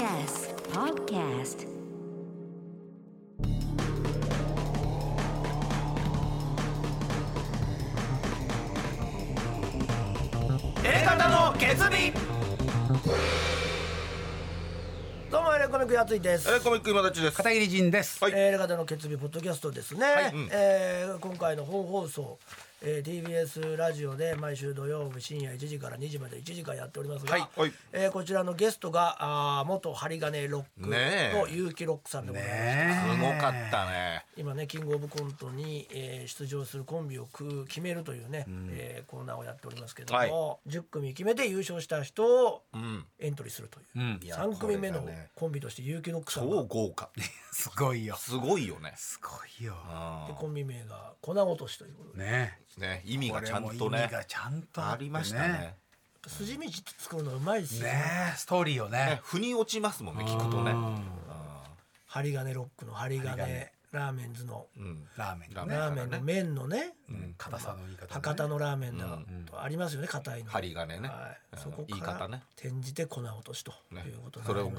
TBS Podcast. のどうもエレコミックやついです。えー、コミック今立ちです。片桐仁です。はい。えーエレカタの決意ポッドキャストですね、えー今回の本放送、えー TBS ラジオで毎週土曜日深夜1時から2時まで1時間やっておりますが、はいはいえーこちらのゲストがあー元針金ロックねえの結城ロックさんでございます、ねすごかったね。今ねキングオブコントに、えー出場するコンビをく決めるというね、えーコーナーをやっておりますけども、10組決めて優勝した人をうん。エントリーするという、うんいや3組目のこれがねコンビとして結城ロックさんが超豪華。すごいよ。すごいよね。すごいよ。でコンビ名が粉落としということで、ね。ね、意味がちゃんことね味。がちゃんとってありましたね。。筋道作るのうまいですよ。ねねストーリーをね。ね。、腑に落ちますもんね、聞くとね。針金ロックの針金。針金。ラーメンズの。うん。ラーメンのラね。ラーメンの麺のね、うん。硬さの言い方ね。博多のラーメンだ。とありますよね硬いの。針金ね。はい、うん。そこから方ね。転じて粉落としとねいうことにそれを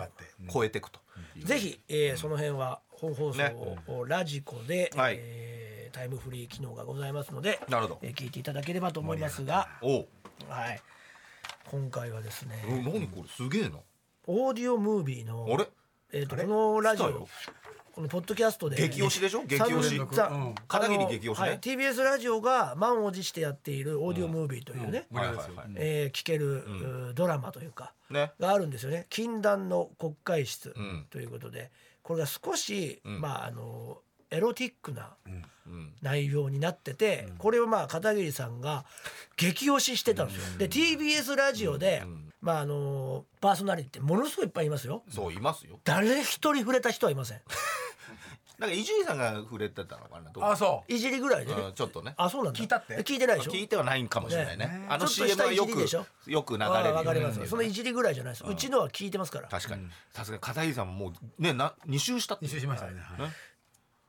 超えていくと。ぜひ、えーその辺は本放送ね。をラジコで、はい。えータイムフリー機能がございますのでなるほど。えー聞いていただければと思いますが、おう。はい、今回はですね、うん何これすげえな。オーディオムービーのあれ？えー、とこのラジオ来たよ。このポッドキャストで激推しでしょ？激推し。うん。片桐激推しね。はい、TBS ラジオが満を持してやっているオーディオムービーというね、はいはいはい。えー聞ける、うードラマというかね。があるんですよね。禁断の国会室ん。ということで、これが少し、ん。まああのエロティックなうん。内容になってて、これをまあ片桐さんが激推ししてたんですよ。で TBS ラジオで、まああのパーソナリティってものすごいいっぱいいますよ。そういますよ。誰一人触れた人はいません。なんか伊集院さんが触れてたのかな。どう？あ、そいじりぐらいでね。うんちょっとね。あそうなんだ。聞いたって？え聞いてないでしょ？聞いてはないんかもしれないねね。あの CM はよくよく流れるわかりますよ。そのいじりぐらいじゃないです。うちのは聞いてますから。確かに。さすが片桐さんももうねな二周したってう。二周しましたね。はいね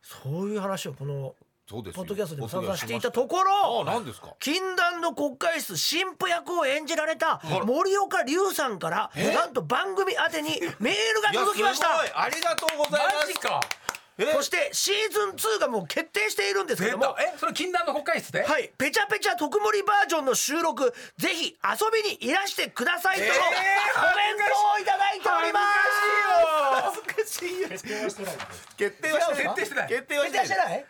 そういう話をこのポッドキャストでも散々していたところあ何ですか？禁断の国会室神父役を演じられた森岡隆さんからなんと番組宛てにメールが届きました。すごい。ありがとうございます。マジか。えそしてシーズン2がもう決定しているんですけども。え、それ禁断の国会室で？はい、ペチャペチャ特盛バージョンの収録。ぜひ遊びにいらしてくださいとのコメントをいただいております。恥ずかしいよ。決定はしてない。決定はしてない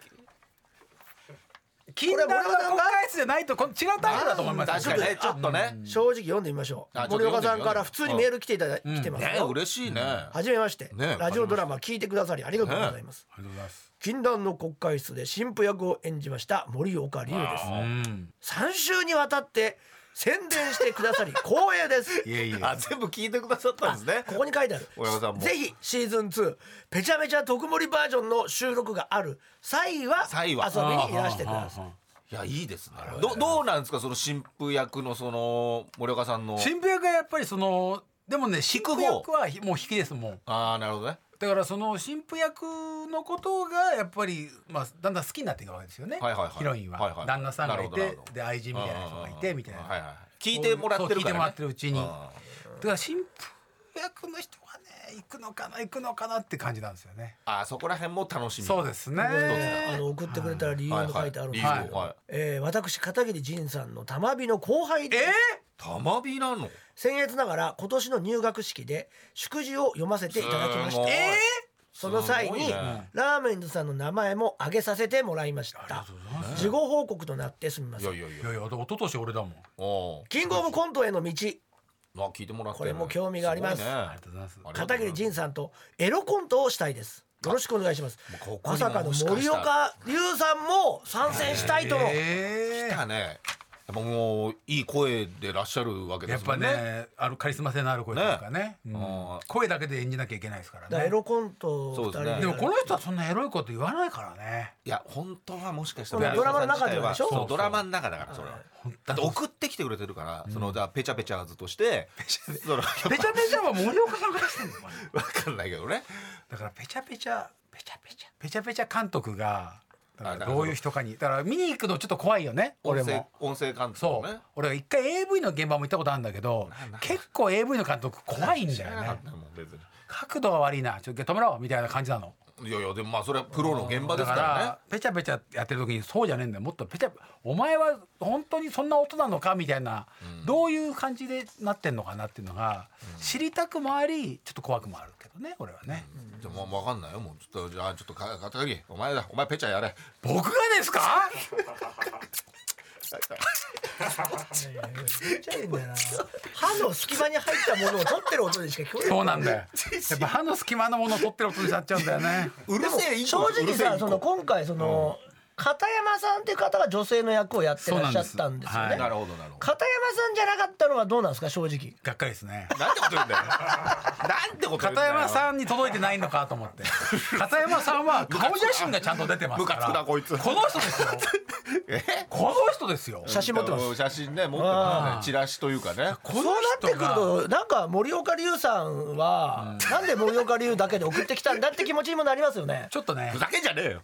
禁断の国会室じゃないとこ違うタイプだと思います。確かにね。ちょっとね。正直読んでみましょう。森岡さんから普通にメール来ていただ来てます。ねよ嬉しいね。はじめまして、ねラジオドラマ聞いてくださりありがとうございます、ありがとうございます。禁断の国会室で神父役を演じました森岡隆です。うん。3週にわたって宣伝してくださり光栄です。いえいえ。あ全部聞いてくださったんですね。ここに書いてある。森岡さんも。ぜひシーズン2ペチャペチャ特盛バージョンの収録がある。際は際は。遊びにいらしてください。いやいいですねどどうなんですかその神父役のその森岡さんの。新婦役がやっぱりそのでもね新婦役はひもう引きですもん。ああなるほどねだからその新婦役のことがやっぱりまあだんだん好きになっていくわけですよね。はいはいはい。ヒロインは、はいはい旦那さんがいてで愛人みたいな人がいてみたいな。はいはい聞いてもらってるね聞いてもらってるうちに。うん。だから新婦役の人がね行くのかな行くのかなって感じなんですよね。あーそこら辺も楽しみ。そうですね。あの送ってくれた理由も書いてあるんですけど、はいはい。えー私片桐仁さんの玉美の後輩でえ玉火なの？僭越ながら今年の入学式で祝辞を読ませていただきましすごいたその際に、ね。ラーメンズさんの名前も挙げさせてもらいました。事後報告となってすみません。いやいやいや。ーいや一昨年俺だもん。キングオブコントへの道あ聞いてもらって。これも興味があります。ごいね。ありがとうございます。片桐仁さんとエロコントをしたいです。よろしくお願いしますここまさかのもしかしたら。森岡隆さんも参戦したいとの、え来たね。やっぱもういい声でいらっしゃるわけでやっぱすもんね。ねあるカリスマ性のある声というかね。うん。うん声だけで演じなきゃいけないですからね。エロコント2人そうですね。でもこの人はそんなエロいこと言わないからね。いや本当はもしかしたこらのドラマの中ではでしょ？そうドラマの中だからそれは。だって送ってきてくれてるからそのじゃあペチャペチャーズとしてそのペチャペチャは森岡さんがしてんのわかんないけどね。だからペチャペチャペチャペチャペチャペチャ監督がだからどういう人かに。だから見に行くのちょっと怖いよね俺も。音声監督そう、ね俺は一回 AV の現場も行ったことあるんだけど結構 AV の監督怖いんだよね。角度が悪いな。ちょっと止めろみたいな感じなのいやいやでもまあそれはプロの現場ですからね。らペチャペチャやってる時にそうじゃねえんだよ。もっとペチャお前は本当にそんな音なのかみたいな、どういう感じでなってんのかなっていうのが、知りたくもありちょっと怖くもあるけどね俺はね、じゃあもう分かんないよもう。ちょっとじゃあちょっとか片桐お前だお前ペチャやれ。僕がですか？めっちゃいいんだよな。歯の隙間に入ったものを取ってる音でしか聞こえない。そうなんだよ。やっぱ歯の隙間のものを取ってる音になっちゃうんだよね。うるせえ。正直さその今回その片山さんっていう方が女性の役をやってらっしゃったんですよね。そうなるほどなるほど。片山さんじゃなかったのはどうなんですか正直。がっかりですね。なんてこと言うんだよ。なんてこと言うんだよ。片山さんに届いてないのかと思って。片山さんは 顔写真がちゃんと出てますから。こいつ。この人ですよ。え？この人ですよ。写真持ってます。写真ね持ってますね。チラシというかね。そうなってくるとなんか森岡隆さんはなんで森岡隆だけで送ってきたんだって気持ちにもなりますよね。ちょっとね。ふざけんじゃねえよ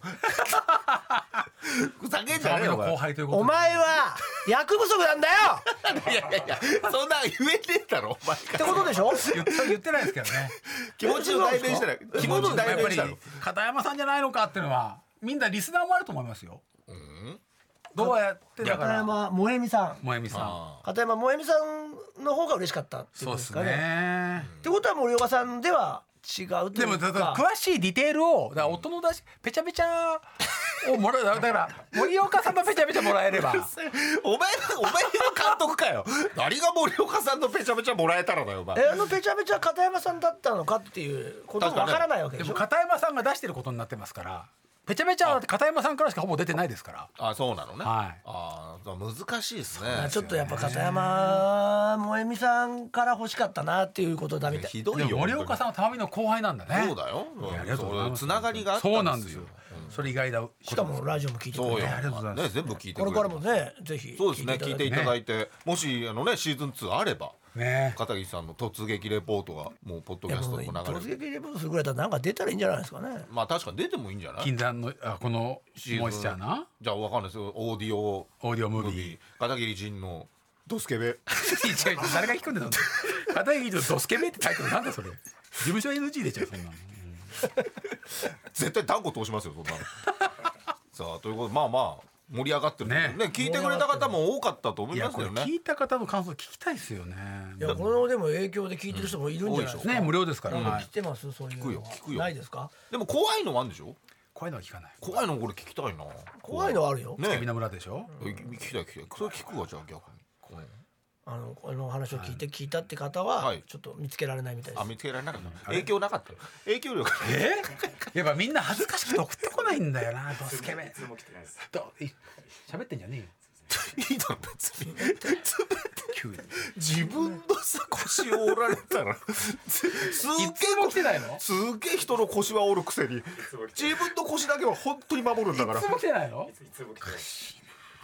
ふざけんじゃねえよお前後輩ということで。お前は役不足なんだよ。いやいやいやそんな言えねえだろお前ってことでしょ？言って言ってないですけどね。気持ちを代弁したら気持ちを代弁したの？片山さんじゃないのかっていうのはみんなリスナーもあると思いますよ。どうやってだか片ら山萌実さん。萌実さん。あ片山萌実さんの方が嬉しかったっていうそうですすことでかね。ねってことは森岡さんでは違うというか。でもだから詳しいディテールをだから音の出しペチャペチャをもらう。だから森岡さんのペチャペチャもらえれば。ーお前お前の監督かよ。何が森岡さんのペチャペチャもらえたらだよお前。えあのペチャペチャ片山さんだったのかっていうこともわからないわけでしょ？でも片山さんが出してることになってますからペチャペチャは片山さんからしかほぼ出てないですから。あそうなのね。はい。あー難しいですね。ちょっとやっぱ片山萌実さんから欲しかったなっていうことだみたい。ひどいよ森岡さんはたまみの後輩なんだね。そうだよ。ありがとうございます。つながりがあったそうなんですよ。それ意外だ。しかもラジオも聞いてくれて。そうよ。ありがとうございます。ね全部聞いてこれからもねぜひそうですね聞いていただいいて。もしあのねシーズン2あればね。片桐さんの突撃レポートがもうポッドキャストでも流れて撃レポートするぐらいだったらなんか出たらいいんじゃないですかね。まあ確かに出てもいいんじゃない？禁断のあこのシーズン。モイスチャーな？じゃあわかんないですよ。オーディオ。オーディオムービー。ムービー。片桐仁の。ドスケベ。誰が聞くんだよ。片桐とドスケベってタイトルなんだそれ。事務所 NG 出ちゃうそんなの。絶対断固通しますよそんなの。さあということでまあまあ盛り上がってるね。ね聞いてくれた方も多かったと思いますよね。聞いた方の感想聞きたいですよね。いやこのでも影響で聞いてる人もいるんじゃないですか。ね無料ですから。なんかはい。来てますそういうの聞くよ聞くよ。ないですか？でも怖いのもあるんでしょ？怖いのは聞かない。怖いのこれ聞きたいな。怖いのはあるよ。ね。海の村でしょ？え聞きたい聞きたい。それ聞くわじゃあ逆に。うんあのこの話を聞いて聞いたって方ははい。ちょっと見つけられないみたいです。あ見つけられなかった影響なかった？影響力？え？やっぱみんな恥ずかしくて送ってこないんだよな ドスケベ。どい喋ってんじゃねえよ。いいだろ別に。急に。自分のさ腰を折られたら。すっげいつも来てないの？えすっげえ人の腰は折るくせに。自分の腰だけは本当に守るんだから。いつも来てないの？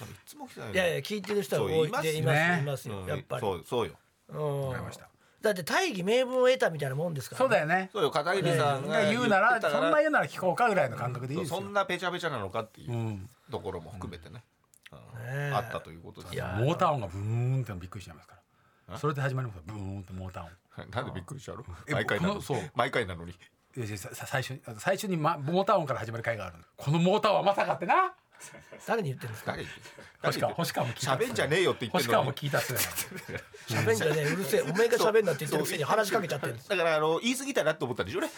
いつも来てないいやいや聞いてる人は多いそうい。ますいますよ。うん。やっぱり。そうそうよ。うん。わかりました。だって大義名分を得たみたいなもんですからそうだよね。そうよ。片桐さんが言うならそんな言うなら聞こうかぐらいの感覚でいいですよ。そんなペチャペチャなのかっていううん。ところも含めてね。うん。ねあったということです。いやモーター音がブーンってびっくりしちゃいますから。それで始まりますブーンってモーター音。なんでびっくりしちゃうのえ毎回なのそう。毎回なのに。最初に最初に、ま、モーター音から始まる回があるの。このモーターはまさかってな 誰に言ってるんですか？誰言って星川星川も聞いた喋んじゃねえよって言って星川もんのに聞いたっすよ喋んじゃねえうるせえお前が喋んなって言ってるくせに話しかけちゃってるんです。だからあの言い過ぎたなと思ったんでしょ？うね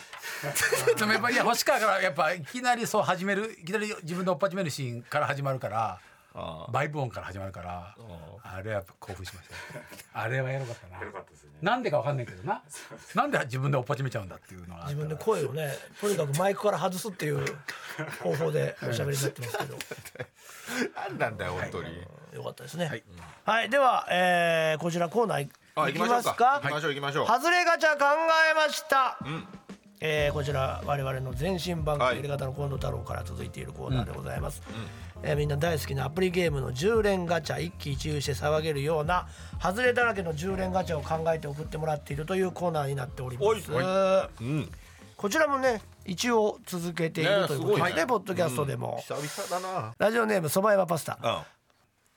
でもやっぱいや星川からやっぱいきなりそう始めるいきなり自分でおっぱちめるシーンから始まるからあバイブ音から始まるからあれはやっぱ興奮しましたよ あれはやろかったな。なんでかわかんないけどな。なんで自分でおっぱちめちゃうんだっていうのがあった自分で声をねとにかくマイクから外すっていう 方法でおしゃべりになってますけど。何なんだよ本当に。よかったですね。はい、では、えーこちらコーナーいあいきますか？行きましょう行きましょう。外れガチャ考えました、えーこちら我々の前身番はい組やり方の近藤太郎から続いているコーナーでございます、えーみんな大好きなアプリゲームの10連ガチャ一喜一憂して騒げるような外れだらけの10連ガチャを考えて送ってもらっているというコーナーになっております。うんこちらもね一応続けているねということで、すごいねポッドキャストでも、久々だなラジオネームそば山パスタ。あ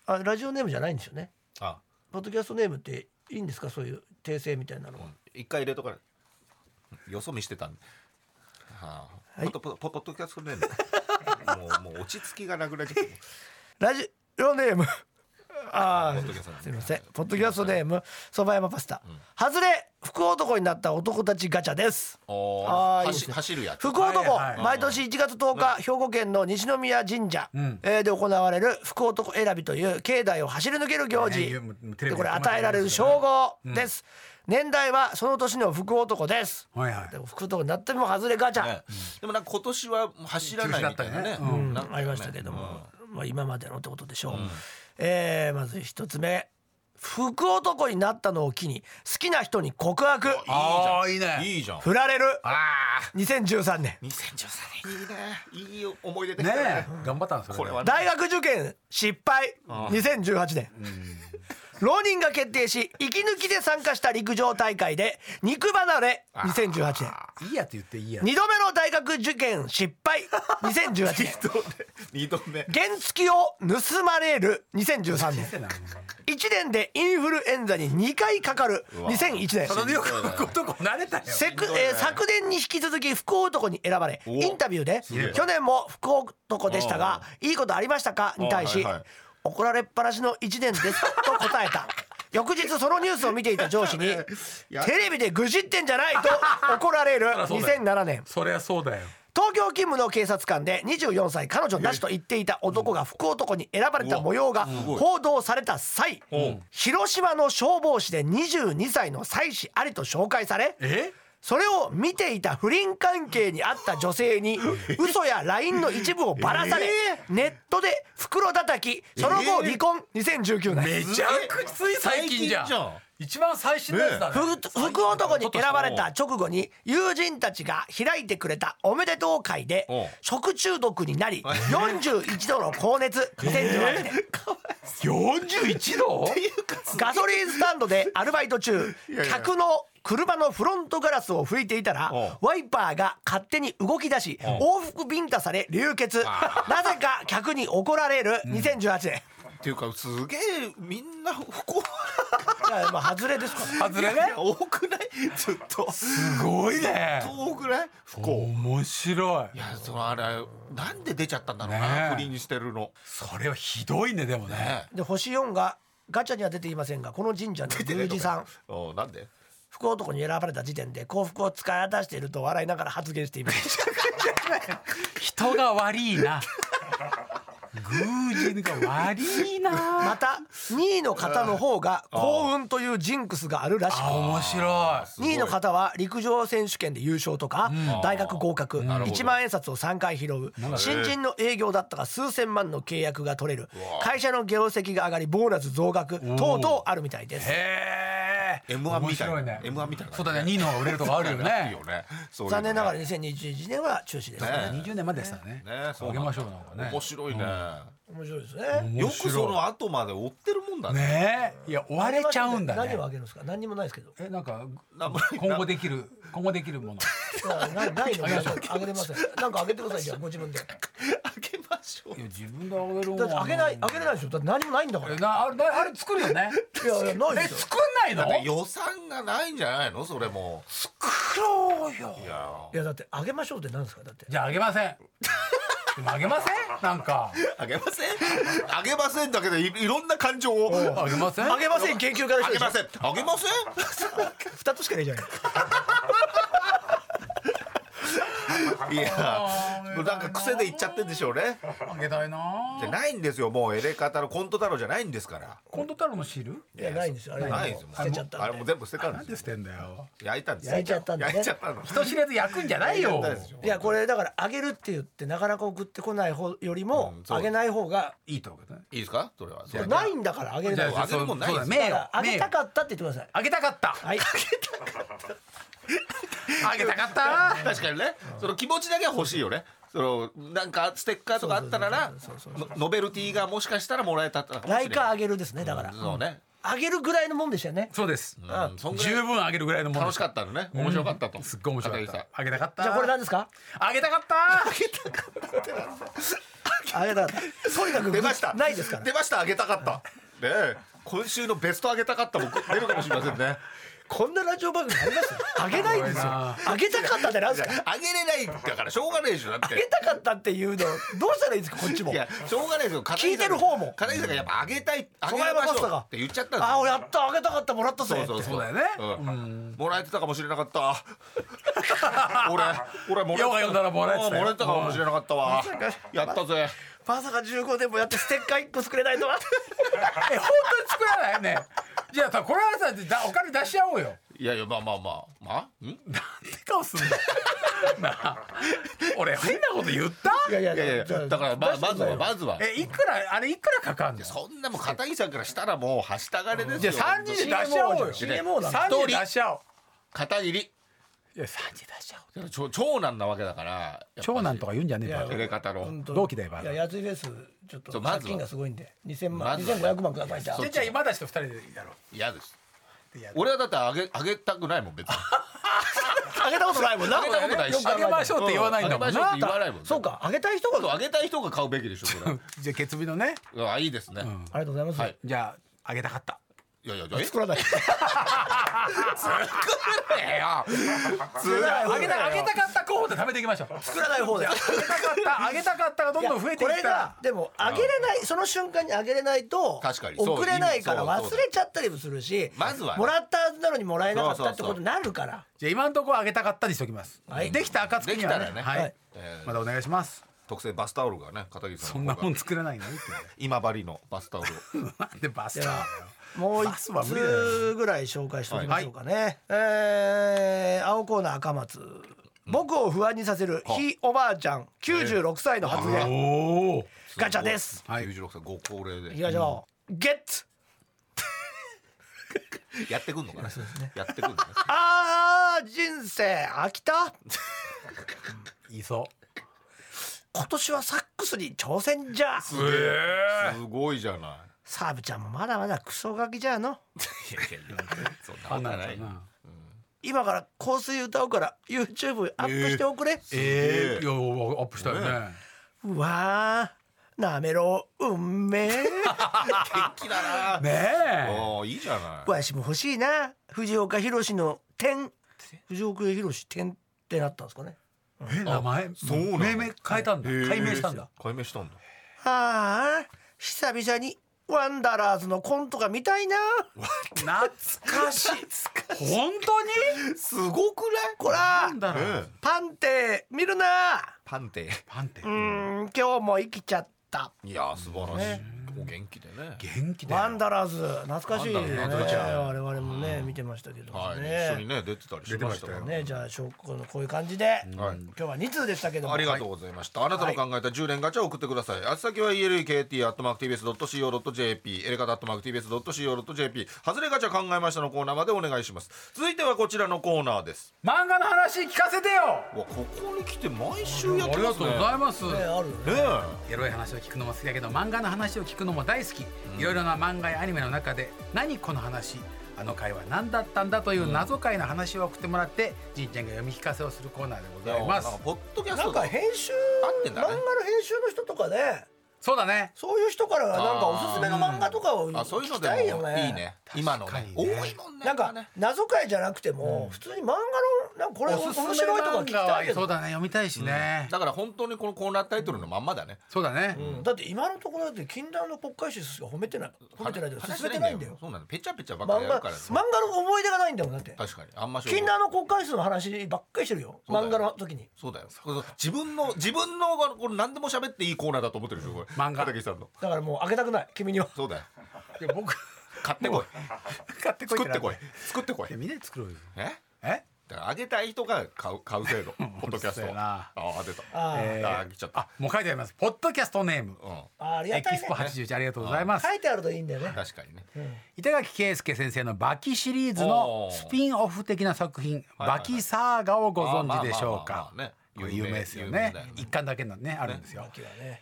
あラジオネームじゃないんですよね。あ。ポッドキャストネームっていいんですか？そういう訂正みたいなのは、一回入れとかないよそ見してたんで、はあ、ポトポトポトキャストネーム。もうもう落ち着きがなくなっちゃって。ラジオネーム。あポッドキャストネームあすみません。ポッドキャストネームそば山パスタ、外れ福男になった男たちガチャです。あーいいですね。走るやつ。福男、はいはい毎年1月10日、兵庫県の西宮神社、えーで行われる福男選びという境内を走り抜ける行事、ねでこれ与えられる称号です、年代はその年の福男です、はいはい。でも福男になっても外れガチャ、ね。でもなんか今年は走らないみたいなね。中止だったよねうん。なん。かねありましたけども、まあ、今までのってことでしょう、えーまず一つ目。福男になったのを機に好きな人に告白。ああいいね。いいじゃん。振られる。あ2013年。2013年いいねいい思い出できたねえ。頑張ったんですよこれはね。大学受験失敗。2018年浪人が決定し息抜きで参加した陸上大会で肉離れ2018年。いいやつ言っていいやつ。2度目の大学受験失敗2018年。二度目原付を盗まれる2013年。1年でインフルエンザに2回かかる2001年。そのよく男慣れたよ。せくえー昨年に引き続き福男に選ばれおインタビューで「去年も福男でしたがいいことありましたか?」に対しはいはい「怒られっぱなしの1年です」と答えた。翌日そのニュースを見ていた上司に「テレビで愚痴ってんじゃない!」と 怒られるそうだよ。2007年。そりゃそうだよ。東京勤務の警察官で24歳彼女なしと言っていた男が福男に選ばれた模様が報道された際広島の消防士で22歳の妻子ありと紹介されえ？それを見ていた不倫関係にあった女性に 嘘や LINE の一部をばらされネットで袋叩きその後離婚。2019年。めちゃくちゃ最近じゃん。最近じゃん一番最新のやつだね。福福男に選ばれた直後に友人たちが開いてくれたおめでとう会で食中毒になり41度の高熱2018年41度？ガソリンスタンドでアルバイト中客の車のフロントガラスを拭いていたらワイパーが勝手に動き出し往復ビンタされ流血。なぜか客に怒られる。2018年っていうかすげえみんな不幸。いやまあ外れですから。外れ？ね多くない？ずっと。すごいね。多くない？不幸。面白い。いやそのあれなんで出ちゃったんだろうな不倫してるの。それはひどいねでもね。ねで星4がガチャには出ていませんがこの神社の宮司さん。おなんで？福男に選ばれた時点で幸福を使い果たしていると笑いながら発言しています。人が悪いな宮司が悪いな。また2位の方の方が幸運というジンクスがあるらしくあ面白い。2位の方は陸上選手権で優勝とか大学合格。るほど。1万円札を3回拾う。新人の営業だったが数千万の契約が取れる。会社の業績が上がりボーナス増額。等々あるみたいです。へえ M1 みたいな面白いね M1 みたいなそうだね。2位の方が売れるとかあるよいいね よね。残念ながら2021年は中止です。ね20年まででしたね。ね。そうあげましょうなんかね。面白いね面白いですね。よくその後まで追ってるもんだね。ね。えいや追われちゃうんだね。何をあげるんですか？何にもないですけど。えなんかなんも今後できる今後できるもの。ないないのあげれません。なんかあげてくださいじゃあご自分で。だあげましょう。いや自分であげるもんってあげないあげれないでしょ。だって何もないんだから。えなあれなあれ作るよね。いやいやないですよえ作んないの？予算がないんじゃないの？それも。作ろうよ。いや。いやだってあげましょうって何ですか？だって。じゃああげませんあげません？なんか。あげません？あげませんだけでいいろんな感情を。あげません？あげません研究家の人あげません。あげません？二つしかないじゃないいやもうなんか癖で言っちゃってんでしょうね。あげたいな。じゃないんですよ。もうエレカタのコント太郎じゃないんですから。コント太郎の汁？いやないんですよ。あれないですよ。捨てちゃったんで。あれもう全部捨てたんなんで捨てんだよ。焼いたんですよ。焼いちゃったんだね。焼いちゃったの。人知れず焼くんじゃないよ。焼いちゃったんですよ。いやこれだからあげるって言ってなかなか送ってこない方よりもあげない方がいいと思うけどね。いいですか？それは。それはないんだからあげれないじゃあげるもんないあげたかったって言ってください。あげたかった。はい。あげたかった確かにね。その気持ちだけは欲しいよね。そのなんかステッカーとかあったらなのノベルティがもしかしたらもらえたかもしれないライカーあげるですねだから。そうね。あげるぐらいのもんでしたよね。そうです。うん。そんぐらい。十分あげるぐらいのもの楽しかったのね。面白かったと。すっごい面白かった。あげたかった。じゃあこれ何ですか？あげたかった。あげたかった。とにかく出ました。ないですから出ました。あげたかった。ねえ。今週のベストあげたかったも出るかもしれませんねこんなラジオ番組あります？あげないんですよ。あげたかったってなんですかあげれないんだからしょうがないでしょ。だっあげてたかったっていうの？どうしたらいいんですかこっちも。いやしょうがないですよ。聞いてる方も。片桐さんがやっぱあげたいあげましょうって言っちゃったんですああやったあげたかったもらったぜ。そうそうそう。だよね。うん。もらえてたかもしれなかった。俺俺もらえてた。ヨガ読んだらもらえてたよ。もらえてたかもしれなかったわ。やったぜ。まさか15年もやってステッカー1個作れないとは。え本当に作らないね。じゃあさこれはさだお金出し合おうよ。いやいやまあまあまあまあん？なんて顔すんだなあ 俺変なこと言った？いやいやいやいやだからままずはまずは。えいくらあれいくらかかんの？そんなもん片桐さんからしたらもうはしたがれですよ。じゃあ3人で出し合おうよ CMO なの3人で出し合おう片桐いや3人出し合おう長長男なわけだから長男とか言うんじゃねえいやバカエレカタの。本当同期だよバカいややついフェスちょっとそうまずは。借金がすごいんで。2000万まずは。2500万くださいじゃあじゃあじゃあ今たちと2人でやろ嫌です。うでやる。俺はだってあげあげたくないもん別に。あげたことないもんな。あげたことないし。あげましょうって言わないんだもんな。あげましょうって言わないもん。そうかあげたい人が。そうあげたい人が買うべきでしょそれ。じゃあ決日のね。あいいですね、ありがとうございます、はい。じゃああげたかったいやいやえ？作らない。え よ作らない方あげたあげたかった候補で食べていきましょう作らない方であげたかったあげたかったがどんどん増えていこれがったらでもあげれないその瞬間にあげれないと確かに。そう送れないからそうそう忘れちゃったりもするしまずはねもらったはずなのにもらえなかったってことになるから。じゃあ今のところあげたかったにしておきます、はい。できた暁にはねできたらね。はい、はい。えー。まだお願いします。特製バスタオルがね片桐さそんの方がんなもん作れないの？って今治のバスタオルを。なんでバスターだよもう一バスは無理だよつぐらい紹介しておきましょうかね、えー青コーナー赤松。僕を不安にさせるひいおばあちゃん。96歳の発言。おおガチャです。はい。96歳ご高齢で。いきましょう。ゲッツ。やってくんのかな？やってくんのねあー人生飽きた？い いそ今年はサックスに挑戦じゃ。すごいじゃないサーブちゃんもまだまだクソガキじゃの。いやいやいやそんなうことないな。今から香水歌うから YouTube アップしておくれ、ええ。いやアップしたよね。うわーなめろ運命。元気だな。ねえ。おーいいじゃない。わしも欲しいな藤岡弘の点。藤岡弘点ってなったんですかね。え名前？そうなの命名変えたんだ。改名したんだ。解明したんだ。ああ久々にワンダラーズのコントが見たいな。懐かしい。本当に？すごくない？こら。パンテ見るな。パンテ。パンってうーん今日も生きちゃった。いや素晴らしいお元気でね。元気だよ。ワンダラーズ懐かしいね。我々もね見てましたけどはい。ね一緒にね出てたりしましたから。ねじゃあしょこのこういう感じで。はい。今日は2通でしたけども。ありがとうございました。あなたの考えた10連ガチャを送ってください。あつ先は elekt.tbs.co.jp、エレカタ .tbs.co.jp、外れガチャ考えましたのコーナーまでお願いします。続いてはこちらのコーナーです。漫画の話聞かせてよ。わここに来て毎週やってますね。ありがとうございます。ねある。ねエロい話を聞くのも好きだけど漫画の話を聞くのも大好き、いろいろな漫画やアニメの中で何この話？あの回は何だったんだという謎回の話を送ってもらってじいちゃんが読み聞かせをするコーナーでごえ。ざいます。なんかポッドキャスなんトか編集漫画の編集の人とかねそうだね。そういう人からはなんかおすすめの漫画とかをあそういうの聞きたいよね。いいね。今のね。確かにね。多いもんね。なんかね謎解じゃなくても普通に漫画のなんかこれ面白いとか聞きたいけど。そうだね読みたいしね、だから本当にこのコーナータイトルのまんまだね。そうだね、うん。だって今のところだって禁断の国会誌しか褒めてない褒めてないけど進めてないんだよ。そうなんだ。ぺちゃぺちゃばっか漫画りやるから。ね。漫画の思い出がないんだもんだって。確かに。あんまし禁断の。国会誌の話ばっかりしてるよ。そうだよ。漫画の時に。そうだよ。そう。自分の自分のこれ何でも喋っていいコーナーだと思ってるでしょこれ。漫画片桐さんの。だからもうあげたくない君にはそうだよ。いや僕買ってこい。買ってこい作ってこい。作ってこい。みんなで作ろうよえ？え？だからあげたい人が買う買う制度。ポッドキャスト。ああ出た。あーえーあー来ちゃったあもう書いてありますポッドキャストネームうん。あありがたいねエキスポ81ありがとうございます書いてあるといいんだよね確かにね。板垣圭介先生のバキシリーズのスピンオフ的な作品バキサーガをご存知でしょうか？まあね有名ですよね。一巻だけのねあるんですよ。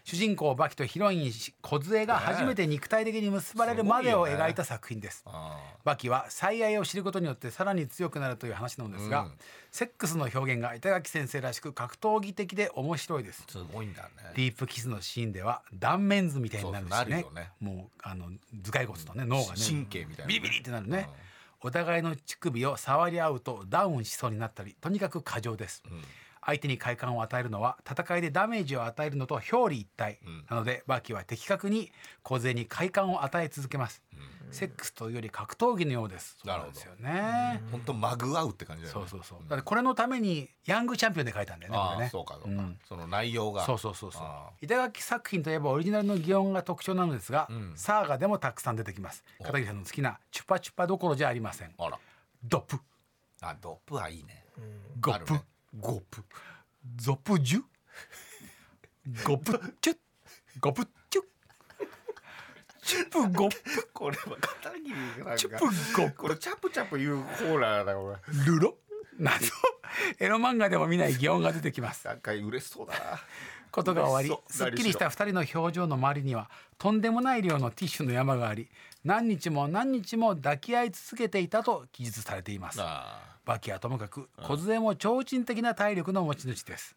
主人公バキとヒロイン梢が初めて肉体的に結ばれるまでを描いた作品です。あバキは最愛を知ることによってさらに強くなるという話なのですが、うん。セックスの表現が板垣先生らしく格闘技的で面白いです。ーすごいんだね。ディープキスのシーンでは断面図みたいになるしね。もうあの頭蓋骨とね脳がね神経みたいなね。ビリビリってなるね、お互いの乳首を触り合うとダウンしそうになったりとにかく過剰です、相手に快感を与えるのは戦いでダメージを与えるのと表裏一体、なのでバーキーは的確に小勢に快感を与え続けます、セックスというより格闘技のようです。そうなんですよね、本当マグ合うって感じだよね。そうそうそう。だってこれのためにヤングチャンピオンで書いたんだよねね。そうかそうか、その内容が。そうそうそうそう。あ板垣作品といえばオリジナルの擬音が特徴なのですが、サーガでもたくさん出てきます。片桐さんの好きなチュパチュパどころじゃありません。あら。ドップ。あドップはいいね。ゴップ、ゴップゾプジュゴプチュゴプチュチュプゴプこれは片桐なんチュか。プゴこれチャプチャプ言うコーラーだこれ。ルロなどエロ漫画でも見ない擬音が出てきます。なんか嬉しそうだな。ことが終わりすっきりした二人の表情の周りにはとんでもない量のティッシュの山があり何日も何日も抱き合い続けていたと記述されています。あバキはともかく小杖も超人的な体力の持ち主です、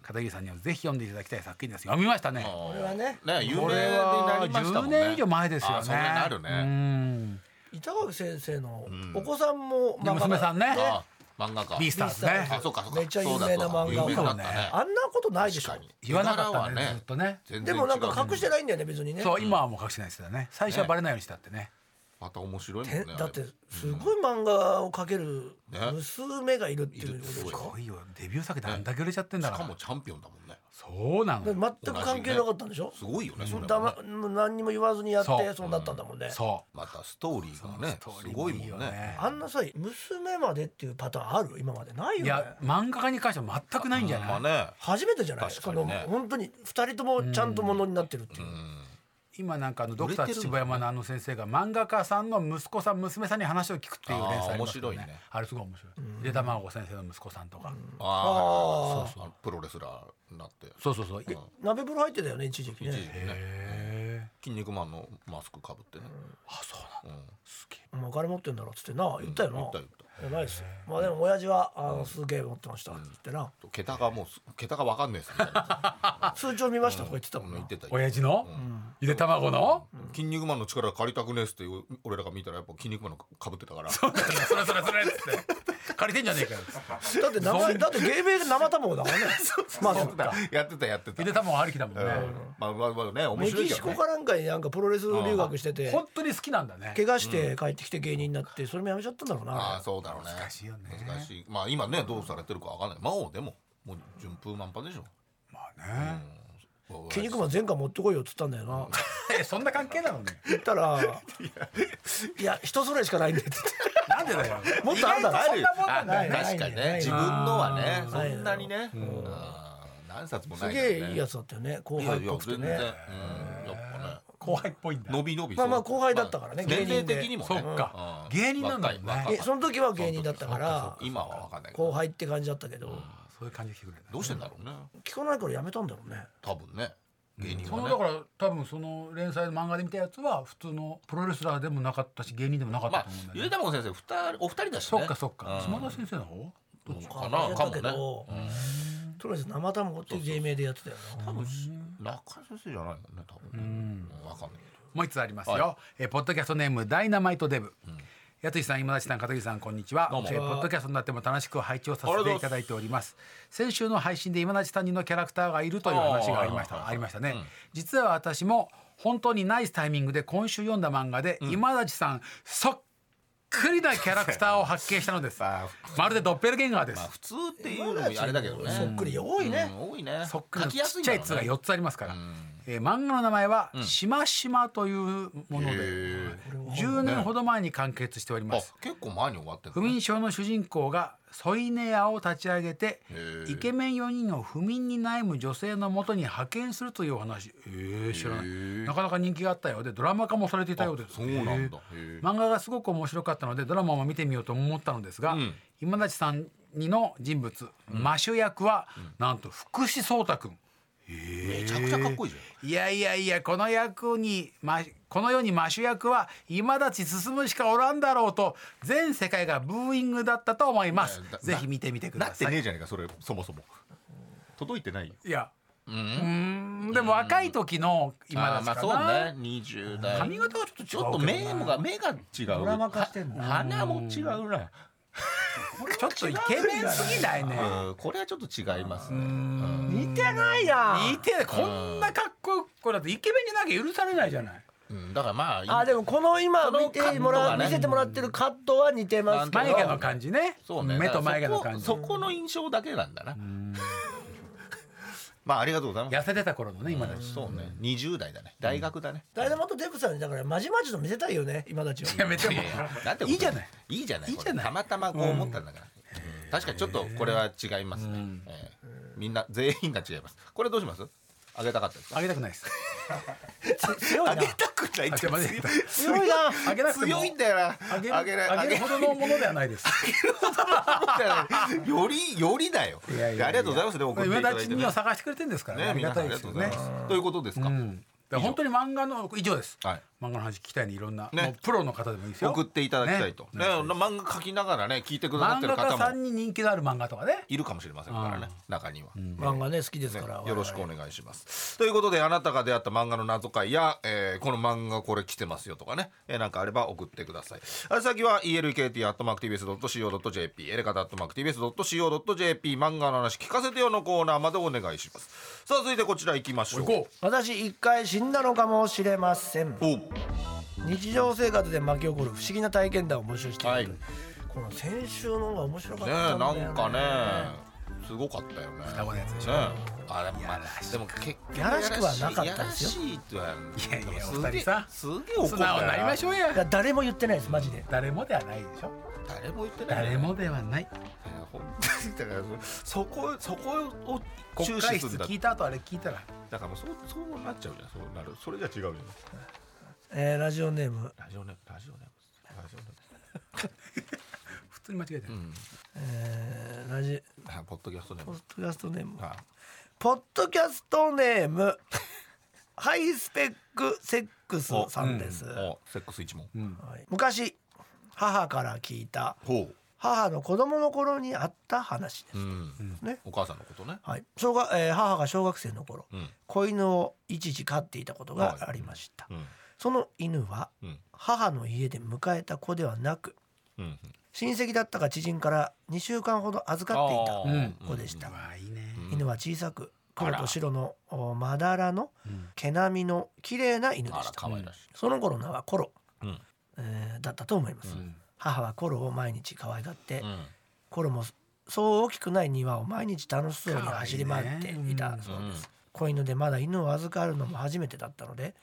片桐さんにはぜひ読んでいただきたい作品です。読みましたね。これはね。ね有名これになはりましたも10んね。年以上前ですよね。あそんなるうねん。板垣先生のお子さんもで娘さんね。あ漫画かビースターズね。あそうかそうか。めっちゃ有名な漫画。そうだそうだ有名だったね。あんなことないでしょ。言わなかった絵柄はねずっとね。でもなんか隠してないんだよね別にね。そう今はもう隠してないですよね。最初はバレないようにしたってねまた面白いもんてねだってすごい漫画を描けるね。娘がいるっていうことでしいる。すょごいよ。デビュー作であんだけ売れちゃってんだしかからもチャンピオンだもんね。そうなの。で全く関係なかったんでしょ？すごいよねそれだもね。ま何にも言わずにやってそう。なったんだもんね。そまたストーリーがねすごいもんね。ねあんなさ娘までっていうパターンある？今までないよね。ういや漫画家に関しては全くないんじゃない、まあね。初めてじゃない？この確かにね。本当に二人ともちゃんとものになってるっていう今なんかあのドクター秩父山のあの先生が漫画家さんの息子さん娘さんに話を聞くっていう連載ありますよあー面白いね。あれすごい面白い。ゆで卵先生の息子さんとか、ああそうそう。プロレスラーになって。そうそうそう、い鍋風呂入ってたよね一時期ね。筋肉マンのマスクかぶってね。あそうなんだ、すげえ。お金持ってんだろっつってな言ったよな。言った言ったやばいっすよまあでも親父はあのすげえ持ってましたって言ってな。桁がもうす桁がわかんないですみたいな通帳見ました？とか言ってたもん。な言ってた親父の、ゆで卵の、筋肉マンの力借りたくねえっすって俺らが見たらやっぱ筋肉マンのかぶってたから。それそれそれそれっつって。借りてんじゃねえかよ だって名前だって芸名で生卵だからね。まあそっか。やってたやってた。ゆで卵ありきだもんね、まあまあまあね面メ白いけどね。キシコかなんかになんかプロレス留学してて本当に好きなんだね。怪我して帰ってきて芸人になってそれもやめちゃったんだろうあなあそうだろうね。難しいよね。難しい。まあ今ねどうされてるかわかんない。まあでももう順風満帆でしょ。まあね、筋肉マン前回持ってこいよっつったんだよな。え そんな関係なのね。言ったら いや。人それしかないんでってなんでだよ。もっとあるだろ。そんなもんない。ない確かにないね。自分のはねそないんなにね。あー何冊もなすいね。げえいいやつだったよね。後輩っぽくて全然。うん。ねやっぱね後輩っぽいんだ。伸び伸びまあまあ後輩だったからねまあ年齢芸人で。的にもね。そっか。うん。芸人なんだもんね。その時は芸人だったから今は分かんない後輩って感じだったけど。そういう感じで来てくれるんだどうしてんだろうね。聞かないからやめたんだろうね。多分ね。芸人そのはねだから多分その連載の漫画で見たやつは普通のプロレスラーでもなかったし芸人でもなかっまあたと思うんだよね、ゆでたまご先生お二人だしね。そっかそっか。うん。島田先生の方どっちかなかもねとりあえず生卵っていう芸名でやってたよな多分中井先生じゃないもんね多分。ね分かんないもう一つありますよ、はえーポッドキャストネームダイナマイトデブ、やついさん今立さん片桐さんこんにちは、えどうも。ーポッドキャストになっても楽しく拝聴させていただいております。先週の配信で今立さんにのキャラクターがいるという話がありましたありましたね、実は私も本当にナイスタイミングで今週読んだ漫画で、今立さんそっくりなキャラクターを発見したのです。まあまるでドッペルゲンガーです、まあ普通っていうのもあれだけどね。そっくり多いね。うん。多いね。そっくりの書きやすいんだろうね。ちっちゃい図が4つありますから、えー漫画の名前は「しましま」というもので、へ10年ほど前に完結しております。結構前に終わってる不眠症の主人公が添い寝屋を立ち上げてイケメン4人を不眠に悩む女性のもとに派遣するというお話。えー、知らない。なかなか人気があったようでドラマ化もされていたようで。すそうなんだ。漫画がすごく面白かったのでドラマも見てみようと思ったのですが、ん。今立さんにの人物、マシュ役は、なんと福士蒼太君めちゃくちゃかっこいいじゃん。いやいやいやこの役に、ま、この世にマシュ役は今立ち進むしかおらんだろうと全世界がブーイングだったと思います。いやだぜひ見てみてくなってださいねえじゃねえかそれそもそも。届いてないよ。いや。ううん。ん。でも若い時の今あーまあそうね。20代。髪型はちょっと違うちょっとけどな目が目が違う。ドラマ化してんの鼻も違うな ちょっとイケメンすぎないね。うんこれはちょっと違いますね。似てないな似てない。こんなかっこよくだってイケメンじゃなきゃ許されないじゃない。うんだからまああでもこの今見てもらう、カットがね。見せてもらってるカットは似てますけど。眉毛の感じね。そうね。目と眉毛の感じ。そこそこの印象だけなんだなまあありがとうございます。痩せてた頃のね今だしそうね。20代だね。大学だね。ダイナマイトデブさんにだからまじまじと見せたいよね今たちはやめてもなんていいじゃないいいじゃないいいじゃないたまたまこう思ったんだから、確かにちょっとこれは違いますね、ええみんな全員が違いますこれどうしますあげたかったですか？あげたくないです。強いな。あげたくないって。強いな。あげなくても。強いんだよな。あげるあげるあげるほどのものではないです。よりよりだよ。いやいやありがとうございます。ね送っていた探してくれてるんですからね。ねあり皆さんありがたいですよね。がとうござい。ますということですか、本当に漫画の以上です。はい漫画の話聞きたいにいろんな。ね。プロの方でもいいですよ。送っていただきたいと、ね。ね。漫画描きながらね聞いてくださっ漫てる方も。画家さんに人気のある漫画とかね。いるかもしれませんからね中には、漫画ね好きですね。から、よろしくお願いします。ということであなたが出会った漫画の謎解や、えーこの漫画これ来てますよとかね、えーなんかあれば送ってください。あれ先は elkt.mactvs.co.jp エレカタ .mactvs.co.jp 漫画の話聞かせてよのコーナーまでお願いします。さあ続いてこちら行きましょう。私一回死んだのかもしれません。おう日常生活で巻き起こる不思議な体験談を募集している、はい。この先週の方が面白かっねたんだよ、ね、なんかねすごかったよね。双子のやつでしょ。ねあれまあでも結局やらしくはなかったですよ。やらしいとはいやいやお二人さ。すげえ怒った素直になりましょういやや誰も言ってないですマジで。誰もではないでしょ。誰も言ってない。誰もではない。本当に。だから そこそこを国注視するんだ聞いた後あれ聞いたら。だからもうそうそうなっちゃうじゃん。そうなる。それじゃ違うじゃんえーラジオネーム、ラジオネーム。ラジオネーム。ラジオネ普通に間違えてるうん。えーラジあポッドキャストネーム。ポッドキャストネーム。あ。ポッドキャストネーム。ハイスペックセックスさんです、おセックス一問。はい。昔母から聞いた。ほ母の子供の頃にあった話です。う、うん。ね。お母さんのことね。はい、小学えー母が小学生の頃、うん。子犬を一時飼っていたことがありました、うんその犬はうん。母の家で迎えた子ではなくうん親戚だったか知人から2週間ほど預かっていあたー。子でした、犬は小さく黒と白のおまだらの毛並みの綺麗な犬でした。可愛らしい。その頃の名はコロ、うん。えーだったと思います、母はコロを毎日可愛がって、うん。コロもそう大きくない庭を毎日楽しそうに走り回っていたそううん。です、子犬でまだ犬を預かるのも初めてだったので、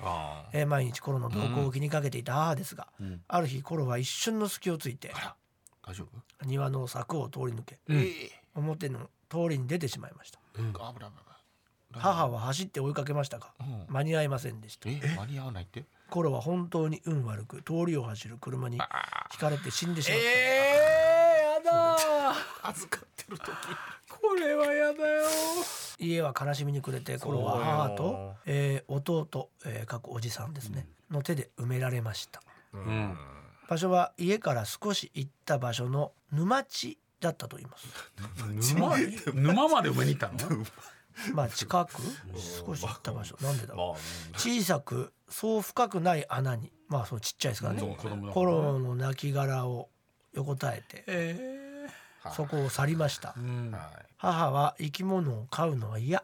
えー毎日コロの動向を気にかけていた母ですが、ある日コロは一瞬の隙をついて大丈夫？庭の柵を通り抜け、ええ。表の通りに出てしまいました。危ない危ない母は走って追いかけましたが、うん。間に合いませんでした。え間に合わないって？コロは本当に運悪く通りを走る車にひかれて死んでしまった、えー、やだー預かってる時。これはやだよ。家は悲しみに暮れてコロは母と、えー弟、えー、各おじさんですね、の手で埋められました。うん。場所は家から少し行った場所の沼地だったと言います。沼沼まで埋めに行ったの？まあ近く少し行った場所。なんでだろう。ま小さくそう深くない穴にまあそのちっちゃいですからね、そう子供だコロの亡骸を横たえてえあそこを去りました。母は生き物を飼うのは嫌。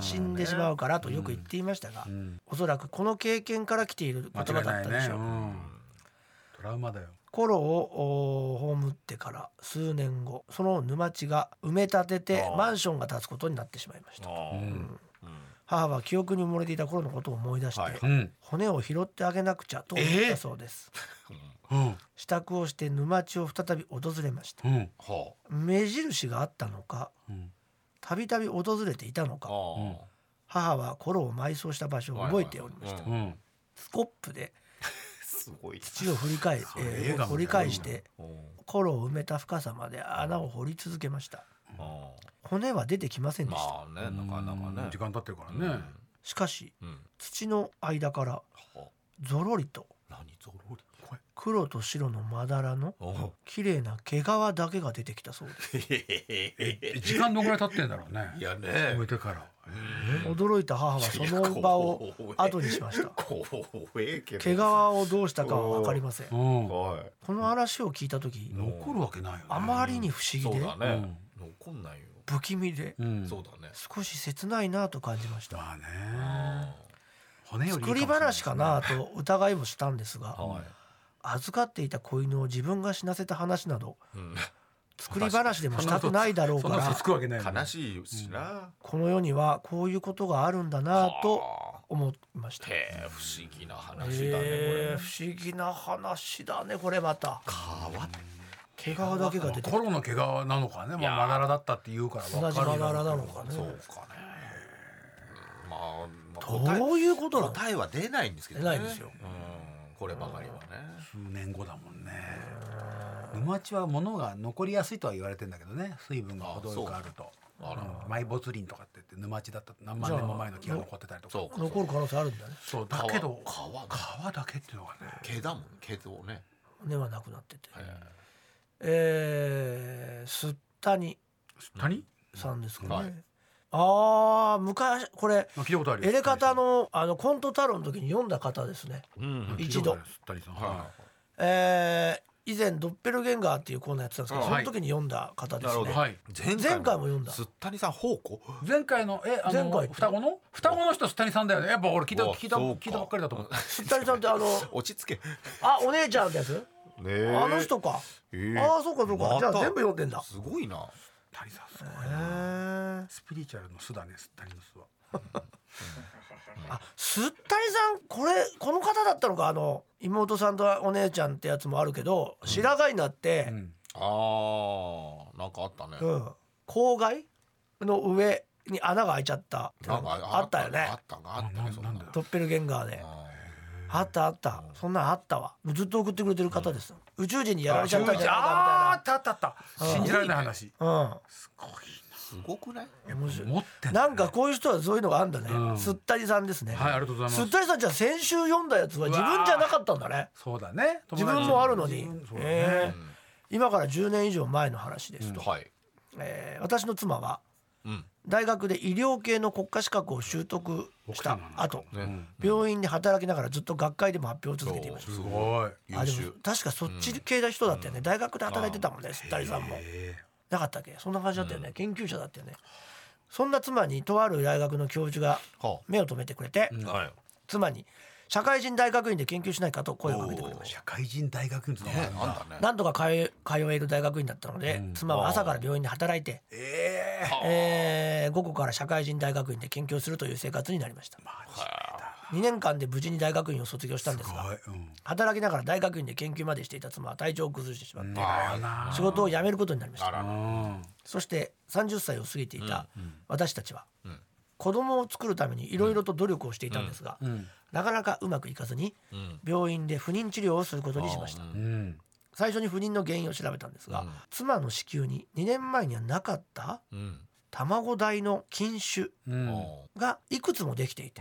死んでしまうからとよく言っていましたが、ん。おそらくこの経験から来ている言葉だったでしょう、うん、トラウマだよ。コロをお葬ってから数年後その沼地が埋め立ててマンションが建つことになってしまいました。うん母は記憶に埋もれていた頃のことを思い出して、はい。うん。骨を拾ってあげなくちゃと思ったそうです、うん。支度をして沼地を再び訪れました。うん。は目印があったのかうん。たびたび訪れていたのあ。かあ母はコロを埋葬した場所を覚えておりました、はいうん。スコップで すごい土を振り返、えー映画みたい掘り返してうん。コロを埋めた深さまで穴を掘り続けました。あ骨は出てきませんーでした、まあねなかなかね。時間経ってるからね、しかしうん。土の間からはゾロリと何ゾロリ怖い黒と白のまだらのお綺麗な毛皮だけが出てきたそうです。時間どんぐらい経ってんだろうね。いやね。植えてから。驚いた母はその場を後にしました。怖えけど。毛皮をどうしたかは分かりませんこの話を聞いた時残るわけないよね。あまりに不思議で残んないよ。不気味で。うん。そうだね。少し切ないなと感じました。まあね。骨よりいい作り話かなと疑いもしたんですがはい。預かっていた子犬を自分が死なせた話などうん。作り話でもしたくないだろうから悲しいしなこの世にはこういうことがあるんだなとは思いましたあへえ不思議な話だねこれえー不思議な話だねこれまた変わっ毛皮だけが出てコロの毛皮なのかね。まあまだらだったって言うから分かるまだらなのかね。そうかね。まあどういうことなの答えは出ないんですけどね。出ないんですよ。うん。こればかりはね。数年後だもんね。沼地は物が残りやすいとは言われてんだけどね。水分が程よくあると。あ埋没林とかって言って沼地だった何万年も前の木が残ってたりとか。そうか。残る可能性あるんだね。そう。だけど皮皮皮だけっていうのがね。毛だもん。毛をね。根はなくなってて。ええー、すったに何さんですかね、はい。ああ昔これ聞いたことあるよエレカタのあのコント太郎の時に読んだ方ですね。ーうん。一度。谷さん。はえー、以前ドッペルゲンガーっていうコーナーやってたんですけど、はい。その時に読んだ方ですね、なるほど。はい。前前回も読んだ。すったにさん宝庫前回のえあの前回。双子の？双子の人す谷さんだよね。やっぱ俺聞いたうわ聞いたそう。か聞いたばっかりだと思う。すったりさんってあの 落ち着け。あお姉ちゃんってやつ、ねえ。あの人か、えーああそうかそうか、また。じゃあ全部読んでんだ。すごいな。谷さん。すごいへー。スピリチュアルの巣だねす谷の巣は。あすったりさんこれこの方だったのか？あの妹さんとお姉ちゃんってやつもあるけど白髪になって、うん。あーなんかあったね。うん。口外の上に穴が開いちゃったなんかがあったよね。あったあったねそんななんだよドッペルゲンガーで。ああったあった。そんなんあったわ。ずっと送ってくれてる方です、宇宙人にやられちゃったんじゃないあーあかったあったあった信じられない話みたいなーすごくないうん面白い持ってなんかこういう人はそういうのがあるんだね、うんすったりさんですね、はいありがとうございますすったりさんじゃあ先週読んだやつは自分じゃなかったんだねそうだね自分もあるのに、ねえー今から10年以上前の話ですと、はいえー私の妻はうん大学で医療系の国家資格を習得した後ね病院で働きながらずっと学会でも発表を続けていましたすごい。あでも確かそっち系の人だったよね、大学で働いてたもんねすったりさんもえなかったっけ？そんな感じだったよね、研究者だったよね。そんな妻にとある大学の教授がは目を留めてくれて、あはい。妻に社会人大学院で研究しないかと声をかけてくれました。社会人大学院ってね。るんとか通え通える大学院だったので、妻は朝から病院で働いて、ええー午後から社会人大学院で研究するという生活になりました。2年間で無事に大学院を卒業したんですがうん。働きながら大学院で研究までしていた妻は体調を崩してしまって、仕事を辞めることになりました。そして30歳を過ぎていた私たちは、ん子供を作るためにいろいろと努力をしていたんですが、ん。なかなかうまくいかずにうん。病院で不妊治療をすることにしました、うん。最初に不妊の原因を調べたんですが、うん。妻の子宮に2年前にはなかったうん。卵代の筋腫うん。がいくつもできていて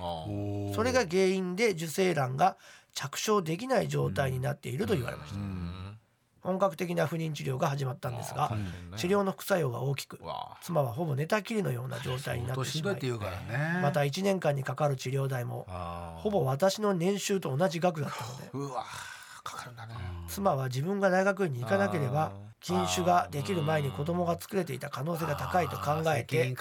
それが原因で受精卵が着床できない状態になっていると言われました、うん本格的な不妊治療が始まったんですが治療の副作用が大きく妻はほぼ寝たきりのような状態になってしまいまた1年間にかかる治療代もほぼ私の年収と同じ額だったのでうわかかるんだね。妻は自分が大学院に行かなければ禁酒ができる前に子供が作れていた可能性が高いと考えて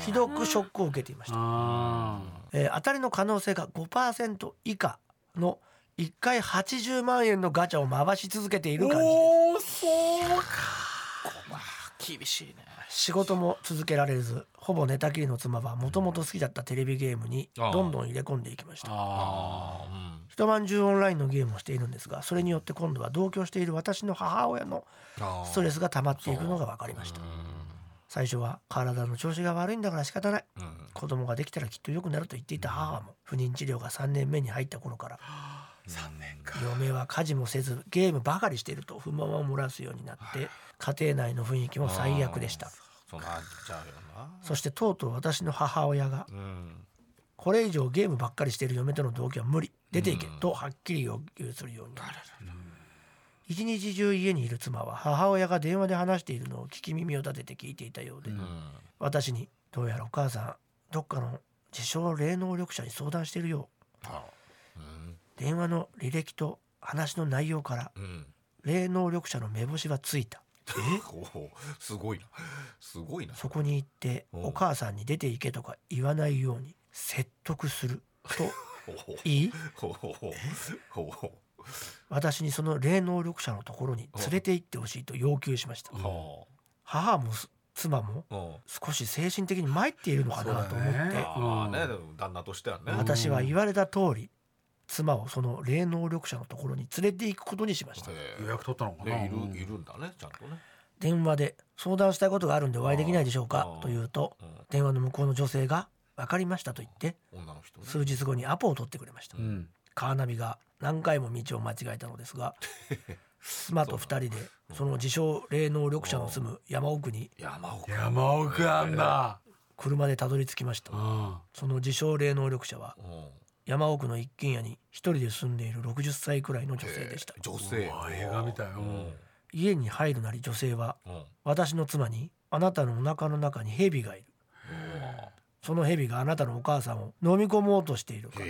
ひどくショックを受けていました、あえー当たりの可能性が5%以下の1回80万円のガチャを回し続けているー感じ。おーそうか。まあ厳しいね仕事も続けられずほぼ寝たきりの妻はもともと好きだったテレビゲームにどんどん入れ込んでいきました。ああー一晩中オンラインのゲームをしているんですがそれによって今度は同居している私の母親のストレスが溜まっていくのが分かりました。最初は体の調子が悪いんだから仕方ない。うん。うん子供ができたらきっと良くなると言っていた母も不妊治療が3年目に入った頃から3年か嫁は家事もせずゲームばかりしていると不満を漏らすようになって家庭内の雰囲気も最悪でした。そしてとうとう私の母親がうん。これ以上ゲームばっかりしている嫁との同居は無理。出て行けとはっきり要求するようになる。一日中家にいる妻は母親が電話で話しているのを聞き耳を立てて聞いていたようで、私に「どうやらお母さんどっかの自称霊能力者に相談してるよは電話の履歴と話の内容からあうん。霊能力者の目星はついた。おおすごいな。すごいな。そこに行ってう。んお母さんに出て行けとか言わないように説得する。とほ言いほう。ほう。ほう。ほうほ私にその霊能力者のところに連れて行ってほしいと要求しました。うは母もす妻もあうん。少し精神的に参っているのかなと思って、そうだね。まあねでも旦那としてはね。私は言われた通り妻をその霊能力者のところに連れて行くことにしました。へ予約取ったのかな、えねいるうん。いるんだねちゃんとね。電話で相談したいことがあるんでお会いできないでしょうか？と言うとうん。電話の向こうの女性が分かりましたと言って女の人ね。数日後にアポを取ってくれました。うん。カーナビが何回も道を間違えたのですが 妻と二人でその自称霊能力者の住む山奥に山奥。山奥なんだ、車でたどり着きました。うん。その自称霊能力者はうん山奥の一軒家に一人で住んでいる60歳くらいの女性でした。女性。映画みたいよ。うん。家に入るなり女性はうん。私の妻に「あなたのお腹の中に蛇がいる」その蛇があなたのお母さんを飲み込もうとしているから。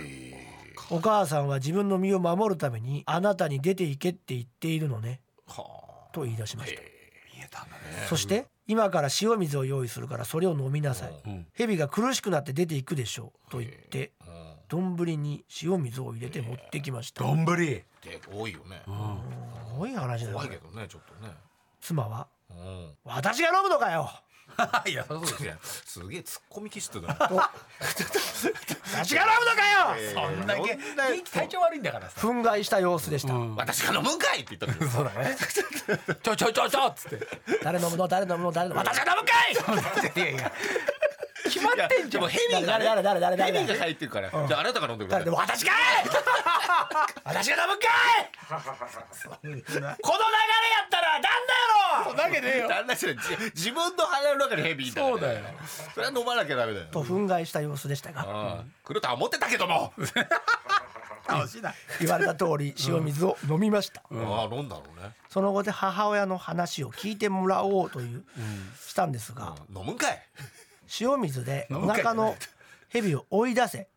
お母さんは自分の身を守るためにあなたに出て行けって言っているのね。はと言い出しました。見えたんだね。そして今から塩水を用意するからそれを飲みなさい。うん。蛇が苦しくなって出ていくでしょう。と言って丼に塩水を入れて持ってきました。丼？で多いよね。すごい話だよ怖いけどねちょっとね。妻はうん「私が飲むのかよ。いやそうそういやすげえツッコミ気質だな 私が飲むのかよ!」そんだけそんな元気体調悪いんだからさ、憤慨した様子でした、うん。私が飲むんかいって言ったのそうだね。ちょちょちょちょっつって。誰飲むの？誰飲むの？誰飲むの？私が飲むかい！いやいや決まってんじゃん。ヘビがね誰誰誰誰誰ヘビが入ってるから。じゃああなたが飲んでください。私かい！私が飲むかい！この流れやったら旦那やろだけでよ。旦那じゃ自分の腹の中にヘビいたそうだよそれは飲まなきゃダメだよと憤慨した様子でしたが。来るとは思ってたけども。言われた通り塩水を飲みました、ああ飲んだろうね。その後で母親の話を聞いてもらおうという、したんですが。飲むんかい塩水でお腹の蛇を追い出せ。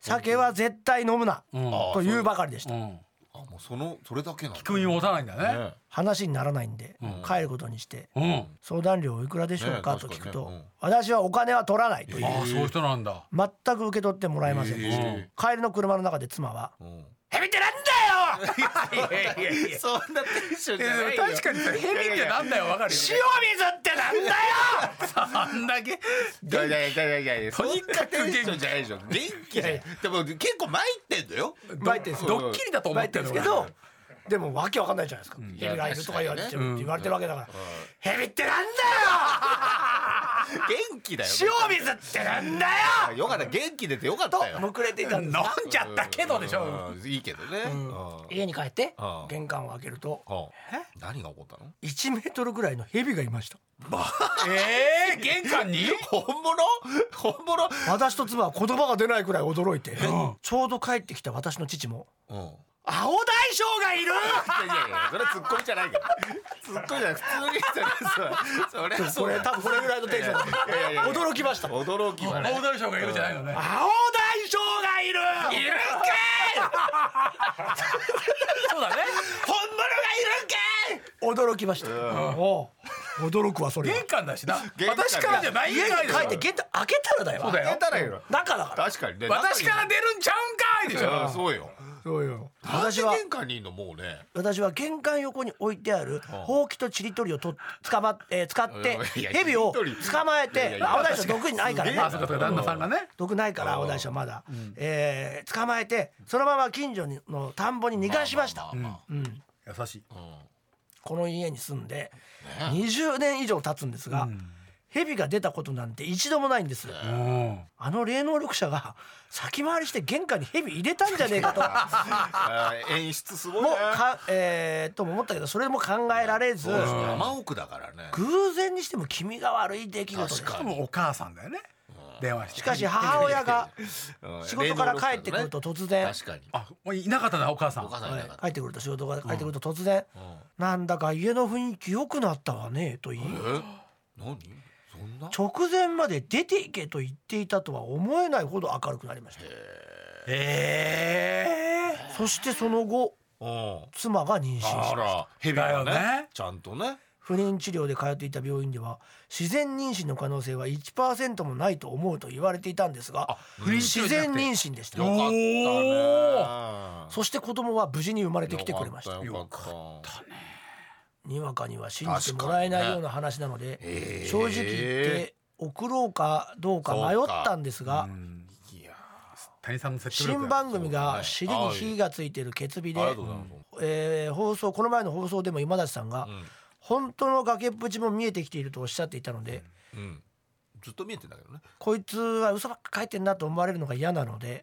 酒は絶対飲むな、うん。というばかりでした、う。んあもうそのそれだけな聞く耳持たないんだね。ね話にならないんで、帰ることにして。うん。相談料いくらでしょうか？ねと聞くと、ね私はお金は取らないという、ああそういう人なんだ。全く受け取ってもらえませんでした、へ帰りの車の中で妻はうん「蛇ってなんだよ！いやいやいや。そんなテンションじゃないよ。確かにさヘビってなんだよわかるよ塩水ってなんだよ!」あんだけいやいやいやいやいやとにかくテンションじゃないでしょ。元気ででも結構参ってんだよ。バイテンですドッキリだと思ってるテンですけどでもわけわかんないじゃないですか、蛇がいるとか言われて,、うん言われてるわけだから「蛇ってなんだよ！元気だよ。塩水ってなんだよ!」よかった。元気出てよかったよ。とむくれていたんですが飲んじゃったけどでしょ。うん。いいけどね。うん。家に帰ってうん。玄関を開けるとはあ何が起こったの？1メートルぐらいの蛇がいました。ええ玄関に？本物？本物？私と妻は言葉が出ないくらい驚いて、ちょうど帰ってきた私の父もうん「青大将がいる!」いやいやいやそれはツッコミじゃないからツッコミじゃない普通にそれそれそこれれ多分これぐらいのテンション。いやいやいやで驚きました。青驚きはね大大将がいるじゃないのね。大将がいる！いるそうだね。本物がいるんかい！驚きました、おう驚くわそれは。玄関だしな。私からじゃない家に帰って玄関開けたらだよ。そうだよ。開けたらいいの中だから。確かにね。私から出るんちゃうんかいでしょ。うん。そうよそうよ。私私は玄関にいんのもうね？私は玄関横に置いてあるほうきとちりとりをと捕まって使って蛇を捕まえて青大将毒ないからね。旦那さんがね。毒ないから青大将まだ、えー捕まえてそのまま近所の田んぼに逃がしました、優しい。この家に住んで20年以上経つんですが、蛇が出たことなんて一度もないんです、うん。あの霊能力者が先回りして玄関に蛇入れたんじゃねえかと。演出すごいもねか、えーとも思ったけどそれも考えられず。山奥だからね。偶然にしても気味が悪い出来事です確か多分お母さんだよね。電話して。しかし母親がうん。仕事から帰ってくると突然。確かに。あもういなかったなお母さん。帰ってくると仕事から帰ってくると突然「なんだか家の雰囲気良くなったわね」と言いえ？何？直前まで出ていけと言っていたとは思えないほど明るくなりました。えそしてその後うん。妻が妊娠しあました。らヘビがだよね。ねちゃんとね。不妊治療で通っていた病院では自然妊娠の可能性は1%もないと思うと言われていたんですが自然妊娠でした。よかったね。そして子供は無事に生まれてきてくれました。よかったにわかには信じてもらえないような話なので、へー。正直言って送ろうかどうか迷ったんですが新番組が尻に火がついてる決日で、えー放送この前の放送でも今立さんが、本当の崖っぷちも見えてきているとおっしゃっていたので、うん。ずっと見えてんだけどね。こいつは嘘ばっか書いてんなと思われるのが嫌なので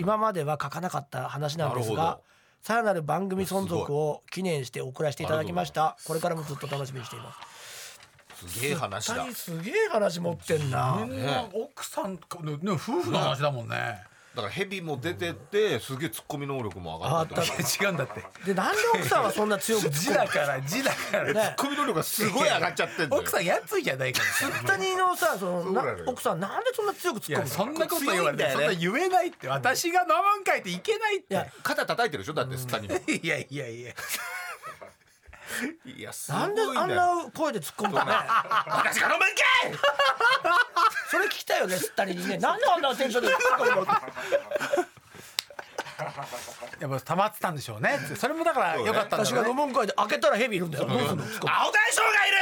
今までは書かなかった話なんですがさらなる番組存続を記念して送らせていただきました。これからもずっと楽しみにしています。すげえ話だ。すげえ話持ってんな。みんな奥さんかね夫婦の話だもんねだからヘビも出てってすげえツッコミ能力も上がったって違うんだって。でなんで奥さんはそんな強く字だから字だからね。ツッコミ能力がすごい上がっちゃってんだよ。奥さんやついじゃないから。さ二人のさそのな奥さんなんでそんな強くい突っ込むそんなこと言われて。そんな言えないって。私が飲むんかいっていけないって。いや。肩叩いてるでしょ？だってスタにも。いやいやいやいやすごないんであんな声で突っ込むかね。私が飲むんかい。それ聞きたいよね二人にね。なんであんなテンションで突っ込むのやっぱ溜まってたんでしょうね。それもだからよかったんだね。が飲むんかいで開けたらヘビいるんだよ。どうすんの？青大将がいる。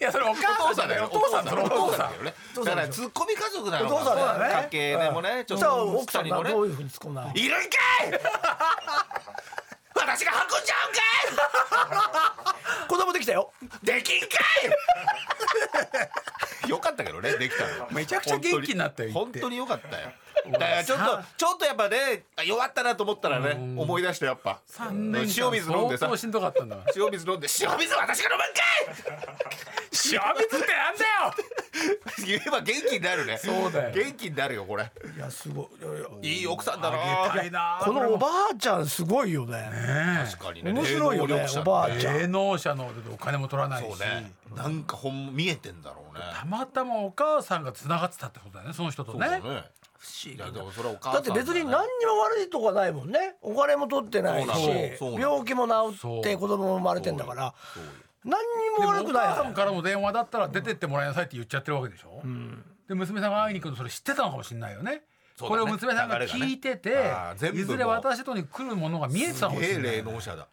いやそれお母さんだよお父さんだろお父さんだよね。だからツッコミ家族なのかお父さんだよね。家系でもね。ちょっと奥さん二人もねがどういうふうに突っ込んだの？いるんかい私が運んじゃ 子供できたよ。うんかいできんかい！よかったけどねできたの。めちゃくちゃ元気になったよ本当によかったよだからちょっとちょっとやっぱね弱ったなと思ったらね思い出してやっぱ。3年間。塩水飲んでさ。しんどかったんだ。塩水飲んで塩水私が飲むんか 塩水ってなんだよ！い言えば元気になるね。そうだよ。元気になるよこれ。いやすごい。いやいやいい奥さんだな。このおばあちゃんすごいよね。確かにね。面白いよねおばあちゃん。芸能者のお金も取らないし。そうね。なんかほん見えてんだろうね。たまたまお母さんが繋がってたってことだよねその人とね。そうだね不思議だって別に何にも悪いとこないもんね。お金も取ってないし病気も治って子供も生まれてんだから。何にも悪くないお母さんからの電話だったら出てってもらいなさいって言っちゃってるわけでしょ、で娘さんが会いに行くのそれ知ってたのかもしれないよね。これを娘さんが聞いてて、ね。いずれ私とに来るものが見えてたかもしれない霊能者だ。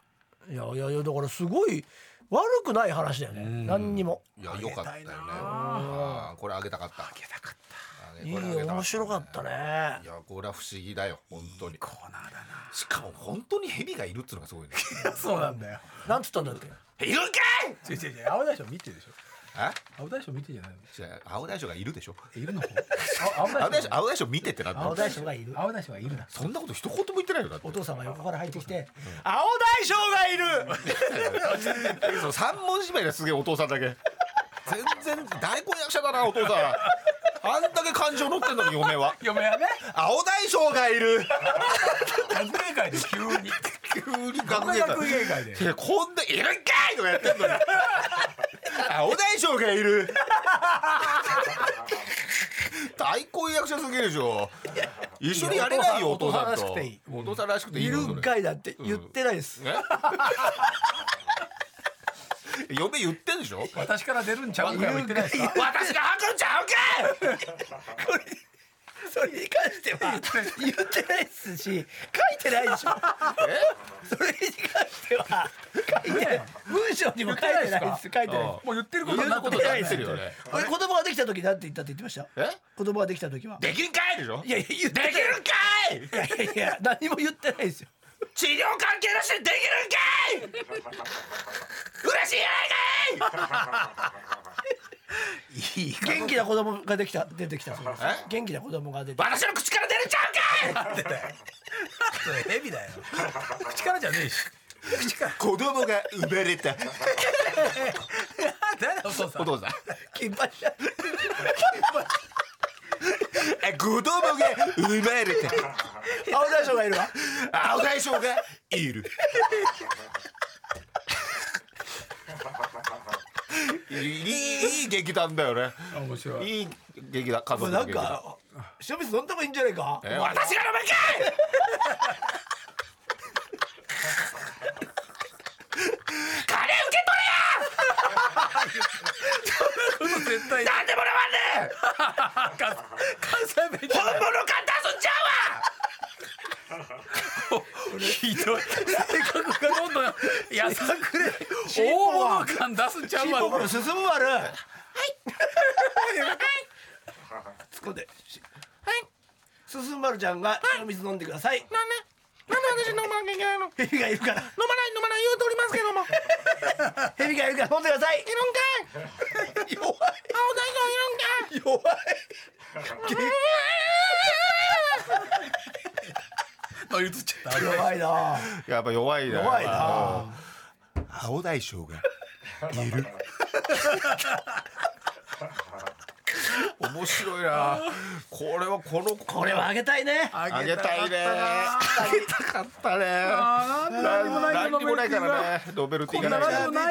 いやいやいやだからすごい悪くない話だよね。何にも。いやよかったよね。これあげたかった。あげたかったあげいい面白かったね。いやこれは不思議だよ本当に。コーナーだしかも本当に蛇がいるっつうのがすごいね。なそうなんだよ。なんつったんだっけ？いるんかい！違う違う違う青大将見てるでしょ。あ青大将見てじゃないの。違う青大将がいるでしょ。えいるの？青青大大将将青大将見てってな青大将がいる。青大将はいるな。そんなこと一言も言ってないよだって。お父さんが横から入ってきて「青大将がいる! 三文芝居がすげえお父さんだけ。全然大根役者だなお父さんあんだけ感情乗ってんのに嫁は。嫁はね。青大将がいる。学芸会で急に。急に学学芸会。芸会で。いやこんないるんかいとかやってんのに。青大将がいる。大根役者すぎるでしょ。一緒にやれないよお父さんと。お父さんらしくていいいるんかいだって言ってないです。え？嫁言ってんでしょ？私から出るんちゃうか？言ってないですか？私が吐くんちゃうかそれに関しては言ってないですし書いてないでしょ。それに関しては書いてない。文章にも書いてないです。書いてないです。もう言ってることなってることになってるよねこれ？子供ができた時なんて言ったって言ってました？え？子供ができた時は。できるんかいでしょ？いやいや言ってできるんかい！いやいや何も言ってないですよ治療関係なしでできるんかい！嬉しいやないかい！いい元気な子供ができた出てきたそうですえ元気な子供が出て私の口から出るんちゃうかい！それ蛇だよ。口からじゃねえし。口から。子供が生まれた。誰だお父さん。お父さん。金八ちゃんえ子供が生まれた 青大将がいるわ。青大将がいる。いいいい劇団だよね。面白い。いい劇団家もうなん族の劇団か塩水飲んだ方がいいんじゃないか？え私が飲むんかい！金受け取れや！絶対。なんでもらわんねん！関西弁本物感出すんちゃひどい性格がどんどんやさくれ大物感出すんちゃうわチンポコの進む丸はい突っ込んではい進む丸ちゃんが水飲んでくださいなんでなんで私飲まなきゃいけないの蛇がいるから飲まない飲まない言うとおりますけども蛇がいるから飲んでくださいるんかい弱い青大将いるんかい弱いあ言っちゃった。弱いな。やっぱ弱いな。弱いな。青大将がいる 面白いな。これはこのこれはあげたいね。あげたいね。あげたかったね。あーなんでもない何にもないからね。ノベルティがな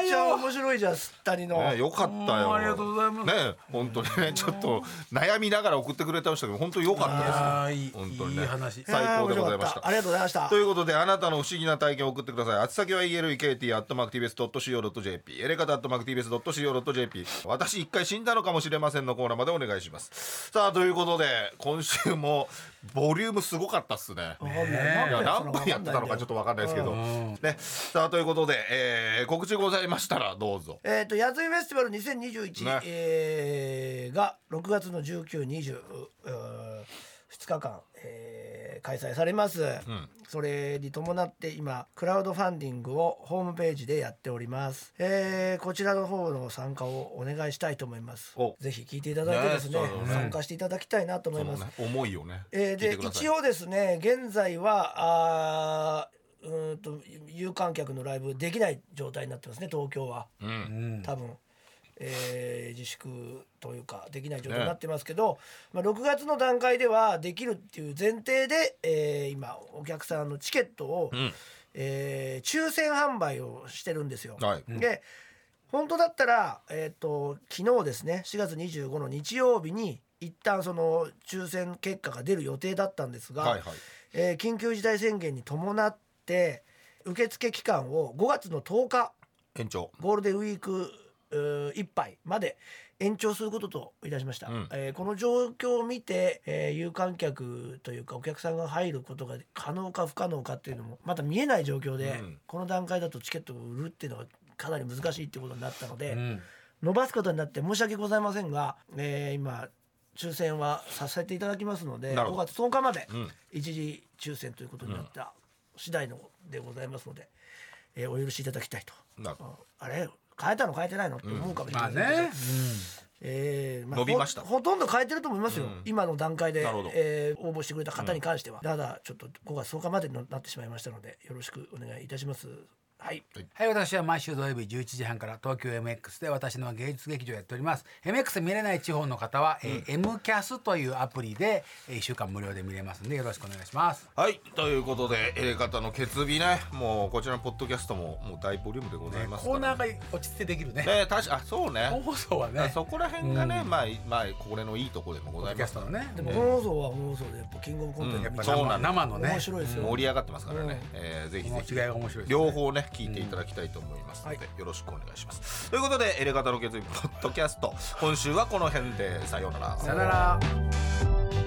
い面白いじゃんすったりの。ね、よかったよ。ありがとうございます。ね、本当にね、ちょっと悩みながら送ってくれた人が本当に良かったです。本当にね。いい話。最高でございました。ありがとうございました。ということであなたの不思議な体験を送ってください。宛先は elekt.mactvs.co.jp エレカタ .mactvs.co.jp 私一回死んだのかもしれませんのコーナーまでお願いしますさあということで今週もボリュームすごかったっすね。わかんないいや何分やってたのかちょっと分かんないですけど、ね、さあということで、えー告知ございましたらどうぞ。えー、とやついフェスティバル2021、ね。えーが6月の1920 2日間、えー開催されます、それに伴って今クラウドファンディングをホームページでやっております、えーこちらの方の参加をお願いしたいと思います。お。ぜひ聞いていただいてですねね参加していただきたいなと思います、ね。思いをね、えーで一応ですね現在はあーうーんと有観客のライブできない状態になってますね東京は。うん。うん。多分、えー自粛というかできない状態になってますけど、まあ、6月の段階ではできるっていう前提で、えー今お客さんのチケットを、ん。えー抽選販売をしてるんですよ。はい。で本当だったら、えー、と昨日ですね4月25の日曜日に一旦その抽選結果が出る予定だったんですが、はいはい。えー緊急事態宣言に伴って受付期間を5月の10日延長。ゴールデンウィークいっぱいまで延長することといたしました、うん。えーこの状況を見て、えー有観客というかお客さんが入ることが可能か不可能かっていうのもまだ見えない状況で、うん。この段階だとチケットを売るっていうのがかなり難しいってことになったので、うん。伸ばすことになって申し訳ございませんが、えー今抽選はさせていただきますので5なるほど。月10日までうん。一時抽選ということになった次第のでございますので、えーお許しいただきたいと。あれ変えたの変えてないの？って思うかもしれまあないですけど、ね。えー伸びました。ほほとんど変えてると思いますよ、うん。今の段階でなるほど、えー応募してくれた方に関しては、ただちょっと5月10日までになってしまいましたのでよろしくお願いいたしますはい。はい、私は毎週土曜日11時半から東京 MX で私の芸術劇場やっております。MX 見れない地方の方は、えー MCAS というアプリでえー1週間無料で見れますんでよろしくお願いします。どはい。ということでエレカタの決日ね。もうこちらのポッドキャストももう大ボリュームでございますコーナからーが落ち着いてできるね。ね確かあそうね。本放送はね。そこら辺がね、まあまあこれのいいところでもごポッドキざいますャストのねでも本放送は本放送でやっぱキングオブコントうんやっぱりそうなんだ生のね。面白いですよ、盛り上がってますからね、うんえーぜひぜひ。違いが面白いですね。両方ね聞いていただきたいと思いますので、よろしくお願いします。ということでエレガタの決意ポッドキャスト今週はこの辺で。さようなら。さよなら